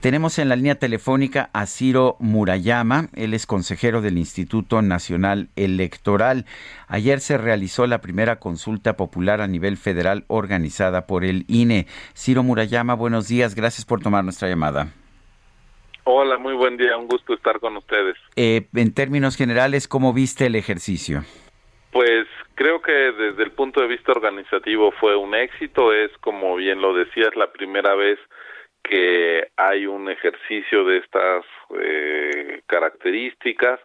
Tenemos en la línea telefónica a Ciro Murayama, él es consejero del Instituto Nacional Electoral. Ayer se realizó la primera consulta popular a nivel federal organizada por el INE. Ciro Murayama, buenos días, gracias por tomar nuestra llamada. Hola, muy buen día, un gusto estar con ustedes. Eh, en términos generales, ¿cómo viste el ejercicio? Pues creo que desde el punto de vista organizativo fue un éxito, es como bien lo decías, la primera vez que hay un ejercicio de estas eh, características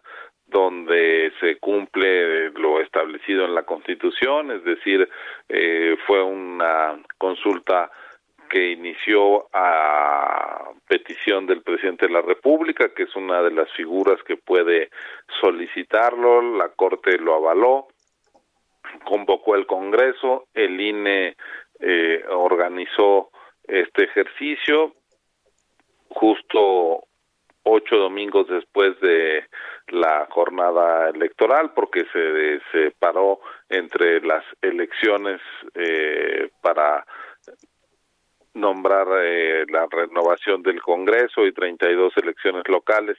donde se cumple lo establecido en la Constitución, es decir, eh, fue una consulta que inició a petición del presidente de la República, que es una de las figuras que puede solicitarlo, la Corte lo avaló, convocó el Congreso, el INE eh, organizó este ejercicio justo ocho domingos después de la jornada electoral porque se separó entre las elecciones eh, para nombrar eh, la renovación del Congreso y 32 elecciones locales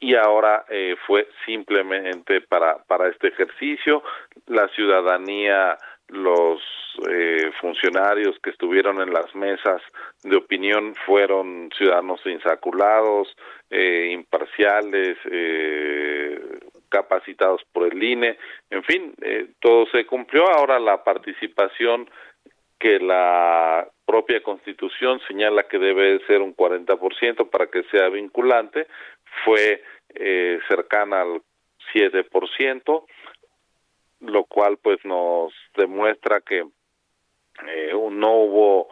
y ahora eh, fue simplemente para para este ejercicio. La ciudadanía los eh, funcionarios que estuvieron en las mesas de opinión fueron ciudadanos insaculados, eh, imparciales, eh, capacitados por el INE, en fin, eh, todo se cumplió. Ahora la participación que la propia Constitución señala que debe ser un 40% para que sea vinculante, fue eh, cercana al 7%, lo cual pues nos demuestra que eh, no hubo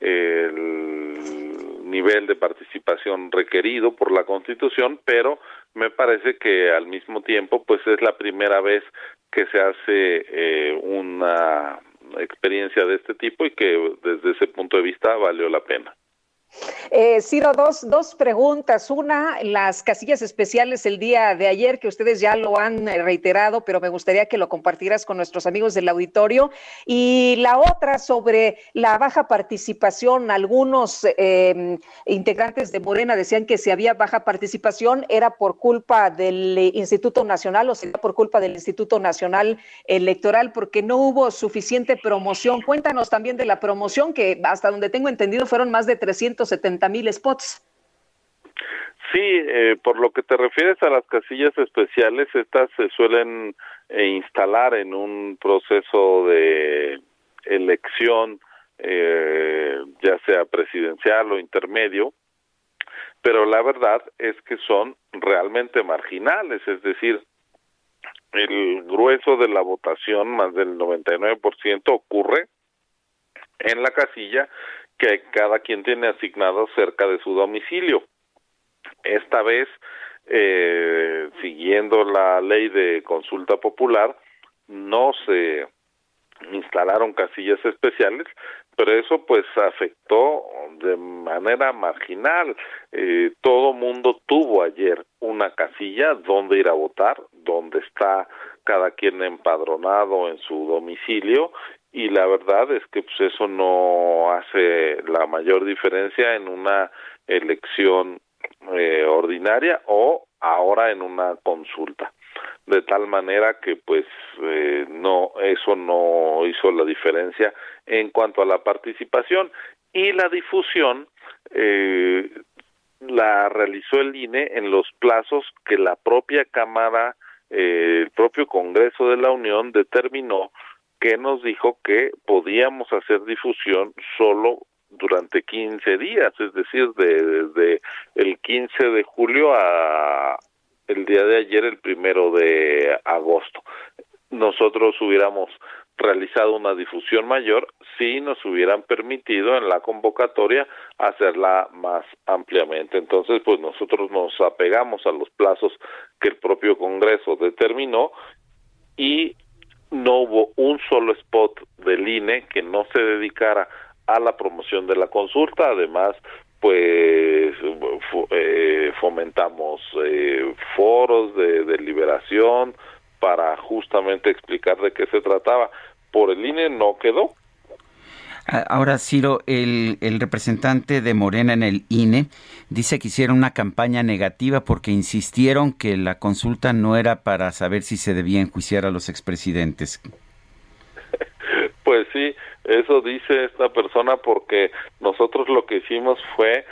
el nivel de participación requerido por la Constitución, pero me parece que al mismo tiempo pues es la primera vez que se hace eh, una experiencia de este tipo y que desde ese punto de vista valió la pena. Eh, Ciro, dos, dos preguntas. Una, las casillas especiales el día de ayer, que ustedes ya lo han eh, reiterado, pero me gustaría que lo compartieras con nuestros amigos del auditorio. Y la otra, sobre la baja participación. Algunos eh, integrantes de Morena decían que si había baja participación era por culpa del Instituto Nacional o sería por culpa del Instituto Nacional Electoral, porque no hubo suficiente promoción. Cuéntanos también de la promoción, que hasta donde tengo entendido fueron más de 300 setenta mil spots. Sí, eh, por lo que te refieres a las casillas especiales, estas se suelen eh, instalar en un proceso de elección, eh, ya sea presidencial o intermedio, pero la verdad es que son realmente marginales, es decir, el grueso de la votación, más del 99%, ocurre en la casilla que cada quien tiene asignado cerca de su domicilio. Esta vez, eh, siguiendo la ley de consulta popular, no se instalaron casillas especiales, pero eso pues afectó de manera marginal. Eh, todo mundo tuvo ayer una casilla donde ir a votar, donde está cada quien empadronado en su domicilio y la verdad es que pues eso no hace la mayor diferencia en una elección eh, ordinaria o ahora en una consulta. De tal manera que pues eh, no eso no hizo la diferencia en cuanto a la participación y la difusión eh, la realizó el INE en los plazos que la propia cámara eh, el propio Congreso de la Unión determinó que nos dijo que podíamos hacer difusión solo durante 15 días, es decir, desde el 15 de julio a el día de ayer, el primero de agosto. Nosotros hubiéramos realizado una difusión mayor si nos hubieran permitido en la convocatoria hacerla más ampliamente. Entonces, pues nosotros nos apegamos a los plazos que el propio Congreso determinó y no hubo un solo spot del INE que no se dedicara a la promoción de la consulta. Además, pues eh, fomentamos eh, foros de deliberación para justamente explicar de qué se trataba. Por el INE no quedó. Ahora, Ciro, el, el, representante de Morena en el INE dice que hicieron una campaña negativa porque insistieron que la consulta no era para saber si se debía enjuiciar a los expresidentes. Pues sí, eso dice esta persona porque nosotros lo que hicimos fue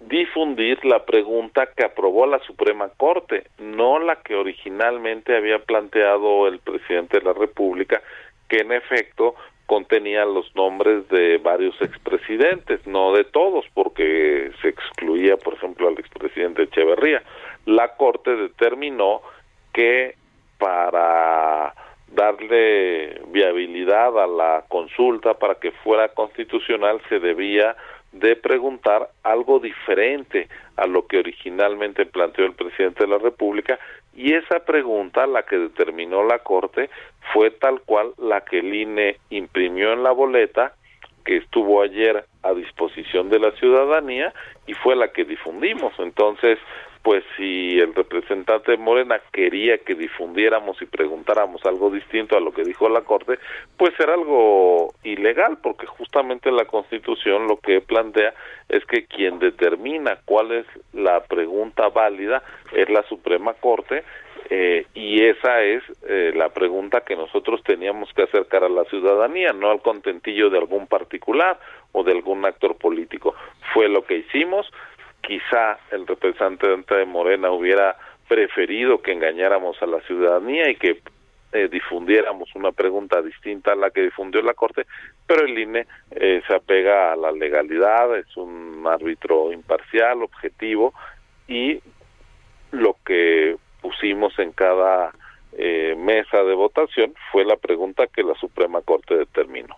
difundir la pregunta que aprobó la Suprema Corte, no la que originalmente había planteado el presidente de la República, que en efecto contenía los nombres de varios expresidentes, no de todos, porque se excluía, por ejemplo, al expresidente Echeverría. La Corte determinó que para darle viabilidad a la consulta para que fuera constitucional se debía de preguntar algo diferente a lo que originalmente planteó el presidente de la República y esa pregunta, la que determinó la Corte, fue tal cual la que el INE imprimió en la boleta que estuvo ayer a disposición de la ciudadanía y fue la que difundimos. Entonces, pues si el representante Morena quería que difundiéramos y preguntáramos algo distinto a lo que dijo la Corte, pues era algo ilegal, porque justamente la Constitución lo que plantea es que quien determina cuál es la pregunta válida es la Suprema Corte eh, y esa es eh, la pregunta que nosotros teníamos que acercar a la ciudadanía, no al contentillo de algún particular o de algún actor político. Fue lo que hicimos, quizá el representante de Morena hubiera preferido que engañáramos a la ciudadanía y que eh, difundiéramos una pregunta distinta a la que difundió la Corte, pero el INE eh, se apega a la legalidad, es un árbitro imparcial, objetivo, y lo que pusimos en cada eh, mesa de votación fue la pregunta que la Suprema Corte determinó.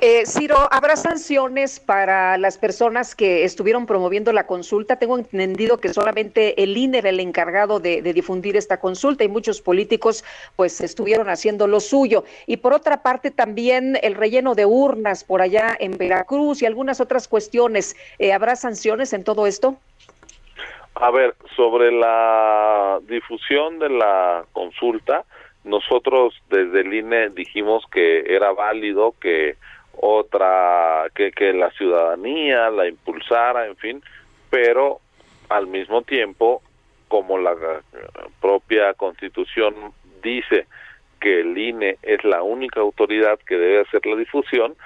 Eh, Ciro, ¿habrá sanciones para las personas que estuvieron promoviendo la consulta? Tengo entendido que solamente el INE era el encargado de, difundir esta consulta y muchos políticos pues estuvieron haciendo lo suyo. Y por otra parte también el relleno de urnas por allá en Veracruz y algunas otras cuestiones. Eh, ¿Habrá sanciones en todo esto? A ver, sobre la difusión de la consulta, nosotros desde el INE dijimos que era válido que otra, que, la ciudadanía la impulsara, en fin, pero al mismo tiempo, como la propia constitución dice que el INE es la única autoridad que debe hacer la difusión,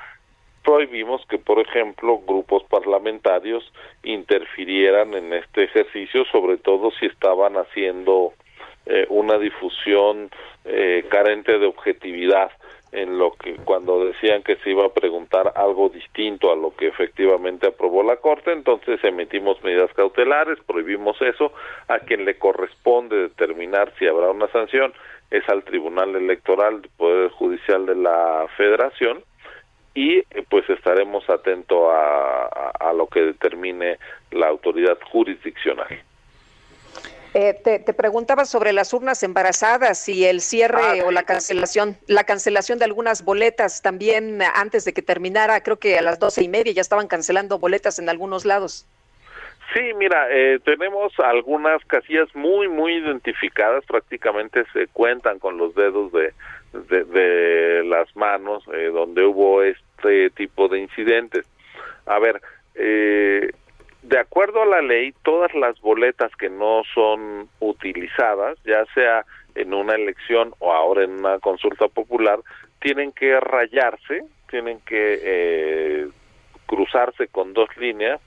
prohibimos que, por ejemplo, grupos parlamentarios interfirieran en este ejercicio, sobre todo si estaban haciendo eh, una difusión eh, carente de objetividad en lo que cuando decían que se iba a preguntar algo distinto a lo que efectivamente aprobó la Corte, entonces emitimos medidas cautelares, prohibimos eso, a quien le corresponde determinar si habrá una sanción es al Tribunal Electoral del Poder Judicial de la Federación y eh, pues estaremos atentos a lo que determine la autoridad jurisdiccional. Eh, te, preguntaba sobre las urnas embarazadas y el cierre ah, o la cancelación, la cancelación de algunas boletas también antes de que terminara, creo que a las doce y media ya estaban cancelando boletas en algunos lados. Sí, mira, eh, tenemos algunas casillas muy, muy identificadas, prácticamente se cuentan con los dedos de, de, las manos eh, donde hubo este tipo de incidentes. A ver, eh, de acuerdo a la ley, todas las boletas que no son utilizadas, ya sea en una elección o ahora en una consulta popular, tienen que rayarse, tienen que eh, cruzarse con dos líneas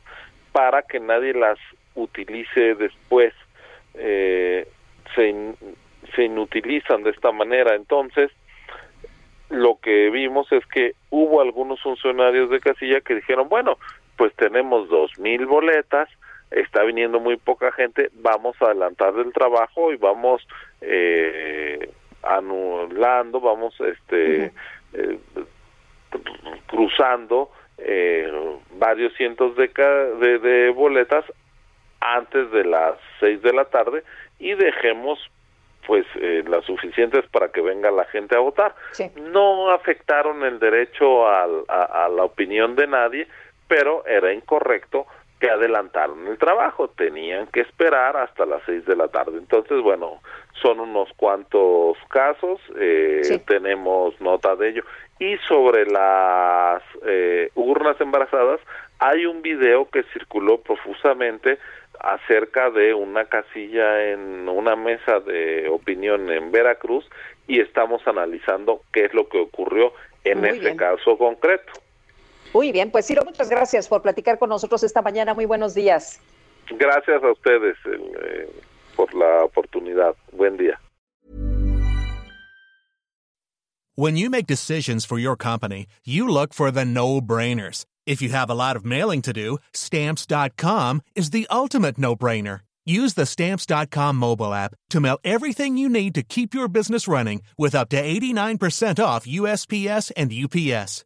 para que nadie las utilice después. Eh, se, se inutilizan de esta manera. Entonces, lo que vimos es que hubo algunos funcionarios de casilla que dijeron, bueno, pues tenemos dos mil boletas, está viniendo muy poca gente, vamos a adelantar el trabajo y vamos eh, anulando, vamos este eh, cruzando eh, varios cientos de, de, de boletas antes de las seis de la tarde y dejemos pues eh, las suficientes para que venga la gente a votar. No afectaron el derecho a, a, la opinión de nadie, pero era incorrecto que adelantaron el trabajo, tenían que esperar hasta las seis de la tarde. Entonces, bueno, son unos cuantos casos, eh, tenemos nota de ello. Y sobre las eh, urnas embarazadas, hay un video que circuló profusamente acerca de una casilla en una mesa de opinión en Veracruz y estamos analizando qué es lo que ocurrió en ese caso concreto. Muy bien, pues Ciro, muchas gracias por platicar con nosotros esta mañana. Muy buenos días. Gracias a ustedes eh, por la oportunidad. Buen día. When you make decisions for your company, you look for the no-brainers. If you have a lot of mailing to do, stamps.com is the ultimate no-brainer. Use the stamps.com mobile app to mail everything you need to keep your business running with up to 89% off USPS and UPS.